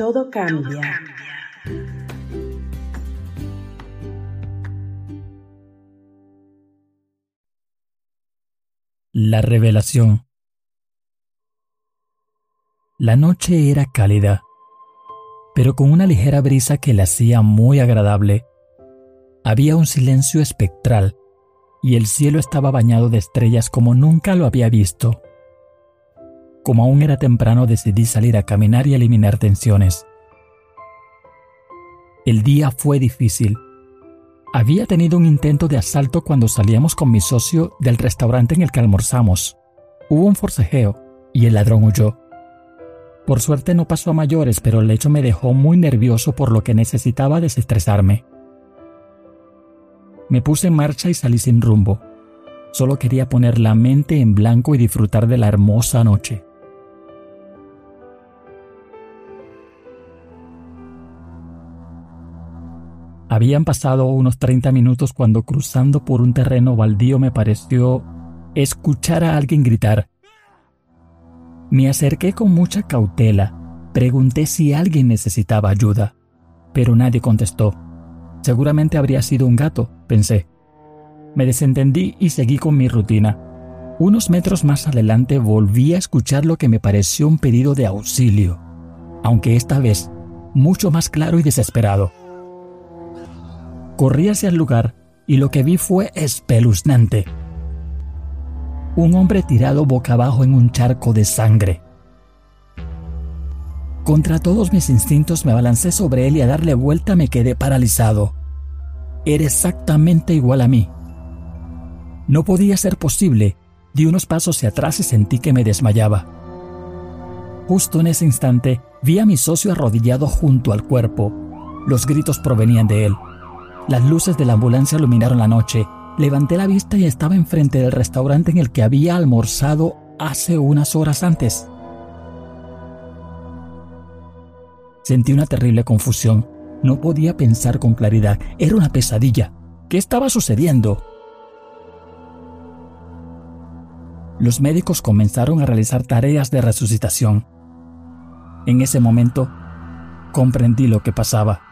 Todo cambia. La revelación. La noche era cálida, pero con una ligera brisa que la hacía muy agradable. Había un silencio espectral y el cielo estaba bañado de estrellas como nunca lo había visto. Como aún era temprano decidí salir a caminar y eliminar tensiones. El día fue difícil. Había tenido un intento de asalto cuando salíamos con mi socio del restaurante en el que almorzamos. Hubo un forcejeo y el ladrón huyó. Por suerte no pasó a mayores, pero el hecho me dejó muy nervioso por lo que necesitaba desestresarme. Me puse en marcha y salí sin rumbo. Solo quería poner la mente en blanco y disfrutar de la hermosa noche. Habían pasado unos 30 minutos cuando cruzando por un terreno baldío me pareció escuchar a alguien gritar. Me acerqué con mucha cautela, pregunté si alguien necesitaba ayuda, pero nadie contestó. Seguramente habría sido un gato, pensé. Me desentendí y seguí con mi rutina. Unos metros más adelante volví a escuchar lo que me pareció un pedido de auxilio, aunque esta vez mucho más claro y desesperado. Corrí hacia el lugar y lo que vi fue espeluznante. Un hombre tirado boca abajo en un charco de sangre. Contra todos mis instintos me abalancé sobre él y a darle vuelta me quedé paralizado. Era exactamente igual a mí. No podía ser posible. Di unos pasos hacia atrás y sentí que me desmayaba. Justo en ese instante vi a mi socio arrodillado junto al cuerpo. Los gritos provenían de él. Las luces de la ambulancia iluminaron la noche. Levanté la vista y estaba enfrente del restaurante en el que había almorzado hace unas horas antes. Sentí una terrible confusión. No podía pensar con claridad. Era una pesadilla. ¿Qué estaba sucediendo? Los médicos comenzaron a realizar tareas de resucitación. En ese momento, comprendí lo que pasaba.